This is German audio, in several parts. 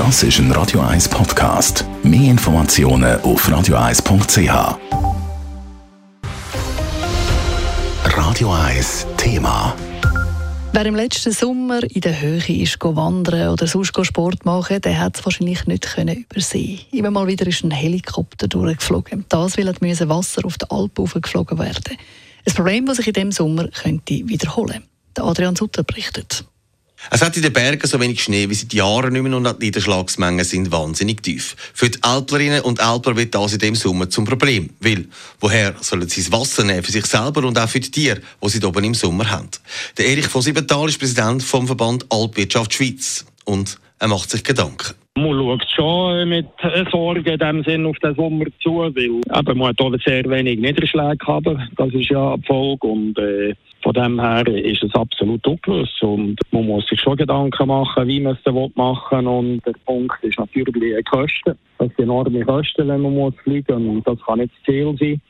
Das ist ein Radio 1 Podcast. Mehr Informationen auf radio1.ch. Radio 1 Thema. Wer im letzten Sommer in der Höhe ist wandern oder sonst Sport machen, der hat es wahrscheinlich nicht können übersehen. Immer mal wieder ist ein Helikopter durchgeflogen. Das weil müssen Wasser auf der Alp geflogen werden. Ein Problem, das sich in diesem Sommer könnte wiederholen. Der Adrian Sutter berichtet. Es hat in den Bergen so wenig Schnee wie seit Jahren nicht mehr und die Niederschlagsmengen sind wahnsinnig tief. Für die Alplerinnen und Alpler wird das in dem Sommer zum Problem. Weil, woher sollen sie das Wasser nehmen für sich selber und auch für die Tiere, die sie oben im Sommer haben? Der Erich von Siebenthal ist Präsident vom Verband Alpwirtschaft Schweiz und er macht sich Gedanken. Man schaut schon mit Sorge in dem Sinn auf den Sommer zu, weil eben, man hat sehr wenig Niederschläge gehabt. Das ist ja eine Folge und äh, von dem her ist es absolut ungelöst und man muss sich schon Gedanken machen, wie man es machen will. Und der Punkt ist natürlich die Kosten. Das sind enorme Kosten, wenn man muss fliegen und das kann nicht das Ziel sein.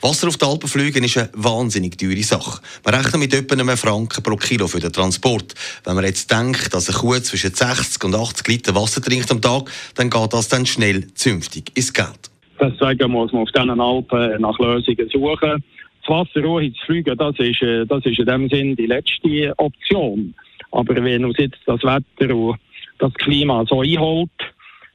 Wasser auf die Alpen fliegen ist eine wahnsinnig teure Sache. Man rechnet mit etwa einem Franken pro Kilo für den Transport. Wenn man jetzt denkt, dass eine Kuh zwischen 60 und 80 Liter Wasser trinkt am Tag, dann geht das dann schnell zünftig ins Geld. Deswegen muss man auf diesen Alpen nach Lösungen suchen. Das Wasser ruhig zu fliegen, das ist, äh, das ist in dem Sinn die letzte Option. Aber wenn uns jetzt das Wetter und das Klima so einholt,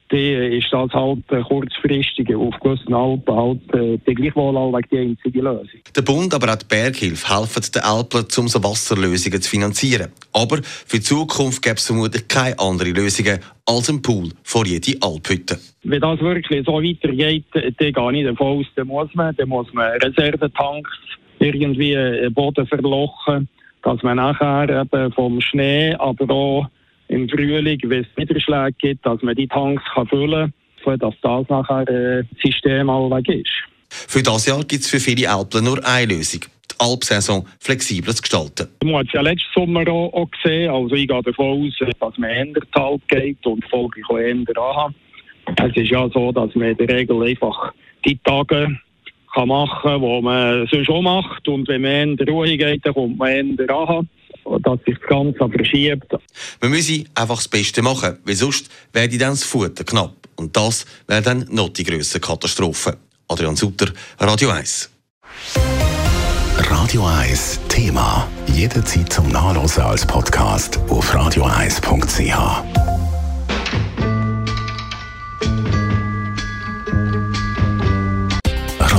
dann ist das halt äh, kurzfristig auf gewissen Alpen halt äh, die Gleichwohl die einzige Lösung. Der Bund, aber auch die Berghilfe helfen den Alpen, um so Wasserlösungen zu finanzieren. Aber für die Zukunft gäbe es vermutlich keine andere Lösungen als ein Pool vor jede Alphütte. Wenn das wirklich so weitergeht, dann gehe ich davon aus, dann muss man, dann muss man Reservetanks irgendwie im Boden verlochen, dass man nachher eben vom Schnee, aber auch im Frühling, wenn es Niederschläge gibt, dass man die Tanks kann füllen kann, dass das nachher äh, das System allweg ist. Für das Jahr gibt es für viele Alpler nur eine Lösung. Die Alpsaison flexibler zu gestalten. Man hat es ja letzten Sommer auch, auch gesehen. Also ich gehe davon aus, dass man eher die Alp geht und folglich auch eher anhat. Es ist ja so, dass man in der Regel einfach die Tage kann machen kann, die man sonst auch macht. Und wenn man eher Ruhe geht, dann kommt man eher anhat dass sich das Ganze verschiebt. Wir müssen einfach das Beste machen, weil sonst werde dann das Futter knapp. Und das wäre dann noch die grösste Katastrophe. Adrian Sutter, Radio 1. Radio 1 Thema. Jederzeit zum Nachlesen als Podcast auf radio1.ch.